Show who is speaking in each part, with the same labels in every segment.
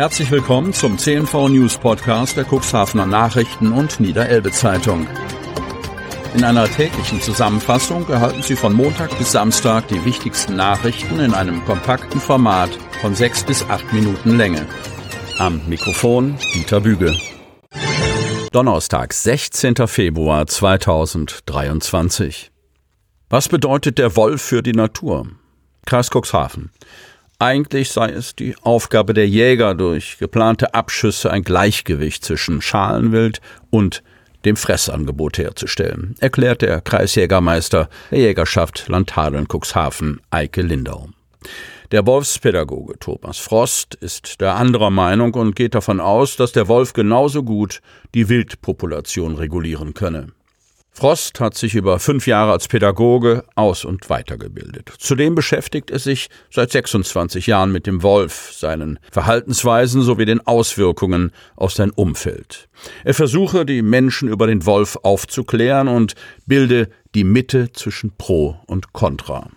Speaker 1: Herzlich willkommen zum CNV News Podcast der Cuxhavener Nachrichten und Niederelbe Zeitung. In einer täglichen Zusammenfassung erhalten Sie von Montag bis Samstag die wichtigsten Nachrichten in einem kompakten Format von sechs bis acht Minuten Länge. Am Mikrofon Dieter Büge. Donnerstag, 16. Februar 2023. Was bedeutet der Wolf für die Natur? Kreis Cuxhaven. Eigentlich sei es die Aufgabe der Jäger, durch geplante Abschüsse ein Gleichgewicht zwischen Schalenwild und dem Fressangebot herzustellen, erklärt der Kreisjägermeister der Jägerschaft Landhadeln Cuxhaven Eike Lindau. Der Wolfspädagoge Thomas Frost ist der anderer Meinung und geht davon aus, dass der Wolf genauso gut die Wildpopulation regulieren könne. Frost hat sich über fünf Jahre als Pädagoge aus- und weitergebildet. Zudem beschäftigt er sich seit 26 Jahren mit dem Wolf, seinen Verhaltensweisen sowie den Auswirkungen auf sein Umfeld. Er versuche, die Menschen über den Wolf aufzuklären und bilde die Mitte zwischen Pro und Contra.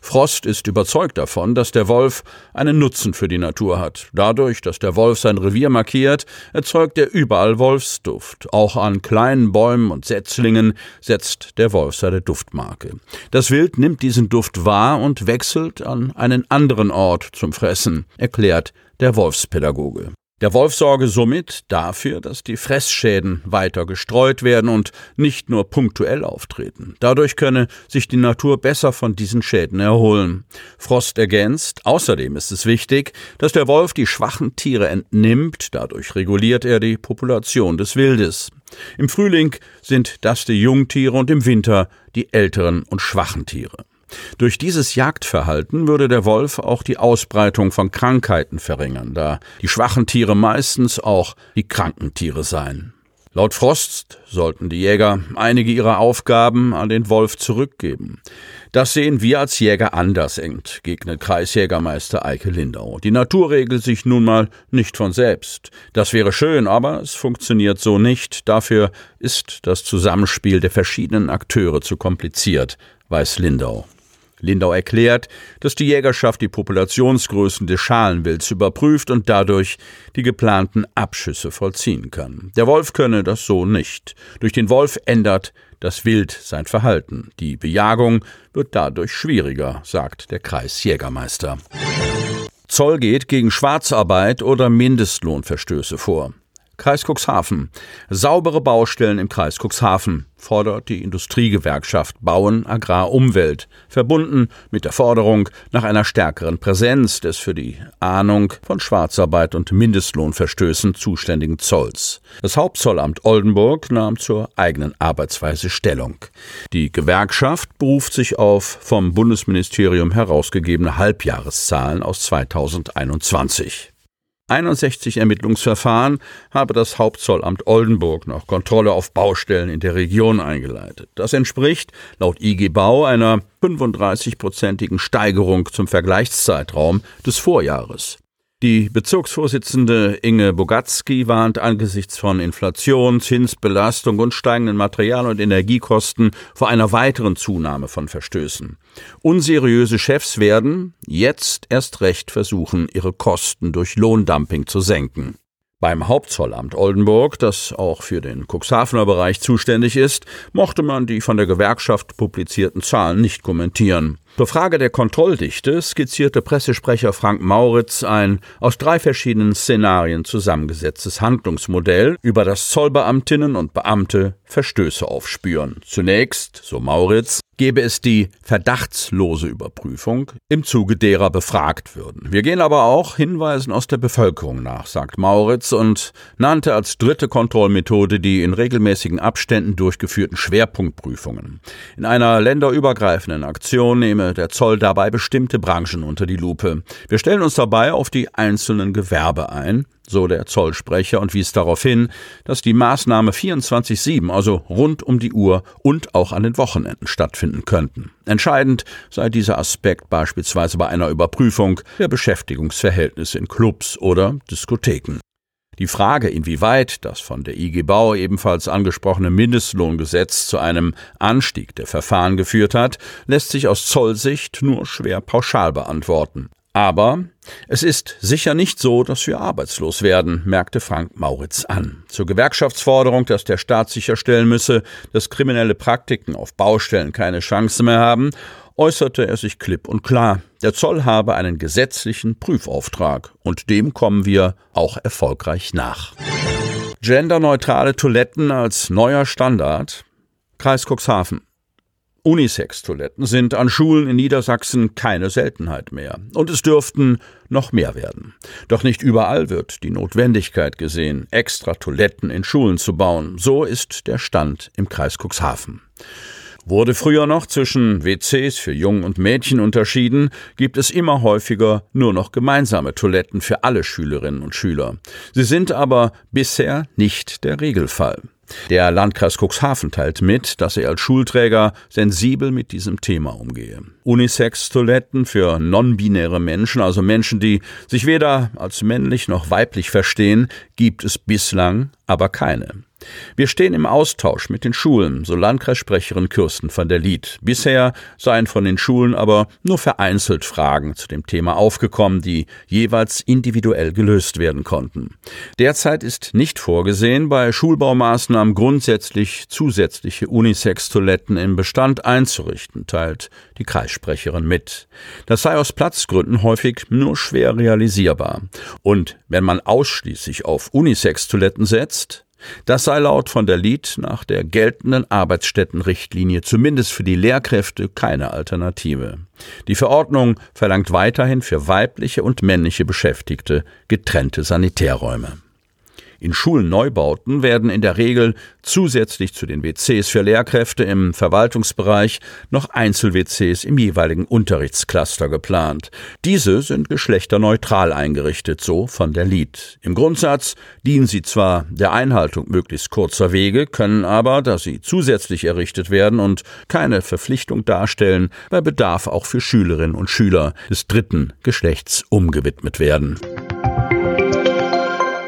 Speaker 1: Frost ist überzeugt davon, dass der Wolf einen Nutzen für die Natur hat. Dadurch, dass der Wolf sein Revier markiert, erzeugt er überall Wolfsduft. Auch an kleinen Bäumen und Setzlingen setzt der Wolf seine Duftmarke. Das Wild nimmt diesen Duft wahr und wechselt an einen anderen Ort zum Fressen, erklärt der Wolfspädagoge. Der Wolf sorge somit dafür, dass die Fressschäden weiter gestreut werden und nicht nur punktuell auftreten. Dadurch könne sich die Natur besser von diesen Schäden erholen. Frost ergänzt, außerdem ist es wichtig, dass der Wolf die schwachen Tiere entnimmt, dadurch reguliert er die Population des Wildes. Im Frühling sind das die Jungtiere und im Winter die älteren und schwachen Tiere. Durch dieses Jagdverhalten würde der Wolf auch die Ausbreitung von Krankheiten verringern, da die schwachen Tiere meistens auch die kranken Tiere seien. Laut Frost sollten die Jäger einige ihrer Aufgaben an den Wolf zurückgeben. Das sehen wir als Jäger anders, entgegnet Kreisjägermeister Eike Lindau. Die Natur regelt sich nun mal nicht von selbst. Das wäre schön, aber es funktioniert so nicht. Dafür ist das Zusammenspiel der verschiedenen Akteure zu kompliziert, weiß Lindau. Lindau erklärt, dass die Jägerschaft die Populationsgrößen des Schalenwilds überprüft und dadurch die geplanten Abschüsse vollziehen kann. Der Wolf könne das so nicht. Durch den Wolf ändert das Wild sein Verhalten. Die Bejagung wird dadurch schwieriger, sagt der Kreisjägermeister. Zoll geht gegen Schwarzarbeit oder Mindestlohnverstöße vor. Kreis Cuxhaven. Saubere Baustellen im Kreis Cuxhaven fordert die Industriegewerkschaft Bauen, Agrar, Umwelt, verbunden mit der Forderung nach einer stärkeren Präsenz des für die Ahnung von Schwarzarbeit und Mindestlohnverstößen zuständigen Zolls. Das Hauptzollamt Oldenburg nahm zur eigenen Arbeitsweise Stellung. Die Gewerkschaft beruft sich auf vom Bundesministerium herausgegebene Halbjahreszahlen aus 2021. 61 Ermittlungsverfahren habe das Hauptzollamt Oldenburg nach Kontrolle auf Baustellen in der Region eingeleitet. Das entspricht laut IG Bau einer 35-prozentigen Steigerung zum Vergleichszeitraum des Vorjahres. Die Bezirksvorsitzende Inge Bogatzki warnt angesichts von Inflation, Zinsbelastung und steigenden Material- und Energiekosten vor einer weiteren Zunahme von Verstößen. Unseriöse Chefs werden jetzt erst recht versuchen, ihre Kosten durch Lohndumping zu senken. Beim Hauptzollamt Oldenburg, das auch für den Cuxhavener Bereich zuständig ist, mochte man die von der Gewerkschaft publizierten Zahlen nicht kommentieren. Zur Frage der Kontrolldichte skizzierte Pressesprecher Frank Mauritz ein aus drei verschiedenen Szenarien zusammengesetztes Handlungsmodell, über das Zollbeamtinnen und Beamte Verstöße aufspüren. Zunächst, so Mauritz, gäbe es die verdachtslose Überprüfung, im Zuge derer befragt würden. Wir gehen aber auch Hinweisen aus der Bevölkerung nach, sagt Mauritz und nannte als dritte Kontrollmethode die in regelmäßigen Abständen durchgeführten Schwerpunktprüfungen. In einer länderübergreifenden Aktion nehme der Zoll dabei bestimmte Branchen unter die Lupe. Wir stellen uns dabei auf die einzelnen Gewerbe ein, so der Zollsprecher, und wies darauf hin, dass die Maßnahme 24-7, also rund um die Uhr und auch an den Wochenenden stattfinden könnten. Entscheidend sei dieser Aspekt beispielsweise bei einer Überprüfung der Beschäftigungsverhältnisse in Clubs oder Diskotheken. Die Frage, inwieweit das von der IG Bau ebenfalls angesprochene Mindestlohngesetz zu einem Anstieg der Verfahren geführt hat, lässt sich aus Zollsicht nur schwer pauschal beantworten. Aber es ist sicher nicht so, dass wir arbeitslos werden, merkte Frank Mauritz an. Zur Gewerkschaftsforderung, dass der Staat sicherstellen müsse, dass kriminelle Praktiken auf Baustellen keine Chance mehr haben, äußerte er sich klipp und klar. Der Zoll habe einen gesetzlichen Prüfauftrag und dem kommen wir auch erfolgreich nach. Genderneutrale Toiletten als neuer Standard. Kreis Cuxhaven. Unisex-Toiletten sind an Schulen in Niedersachsen keine Seltenheit mehr. Und es dürften noch mehr werden. Doch nicht überall wird die Notwendigkeit gesehen, extra Toiletten in Schulen zu bauen. So ist der Stand im Kreis Cuxhaven. Wurde früher noch zwischen WCs für Jungen und Mädchen unterschieden, gibt es immer häufiger nur noch gemeinsame Toiletten für alle Schülerinnen und Schüler. Sie sind aber bisher nicht der Regelfall. Der Landkreis Cuxhaven teilt mit, dass er als Schulträger sensibel mit diesem Thema umgehe. Unisex-Toiletten für non-binäre Menschen, also Menschen, die sich weder als männlich noch weiblich verstehen, gibt es bislang aber keine. Wir stehen im Austausch mit den Schulen, so Landkreissprecherin Kirsten van der Lied. Bisher seien von den Schulen aber nur vereinzelt Fragen zu dem Thema aufgekommen, die jeweils individuell gelöst werden konnten. Derzeit ist nicht vorgesehen, bei Schulbaumaßnahmen grundsätzlich zusätzliche Unisex-Toiletten im Bestand einzurichten, teilt die Kreissprecherin mit. Das sei aus Platzgründen häufig nur schwer realisierbar. Und wenn man ausschließlich auf Unisex-Toiletten setzt, das sei laut von der Lied nach der geltenden Arbeitsstättenrichtlinie zumindest für die Lehrkräfte keine Alternative. Die Verordnung verlangt weiterhin für weibliche und männliche Beschäftigte getrennte Sanitärräume. In Schulneubauten werden in der Regel zusätzlich zu den WCs für Lehrkräfte im Verwaltungsbereich noch Einzel-WCs im jeweiligen Unterrichtscluster geplant. Diese sind geschlechterneutral eingerichtet, so von der Lied. Im Grundsatz dienen sie zwar der Einhaltung möglichst kurzer Wege, können aber, da sie zusätzlich errichtet werden und keine Verpflichtung darstellen, bei Bedarf auch für Schülerinnen und Schüler des dritten Geschlechts umgewidmet werden.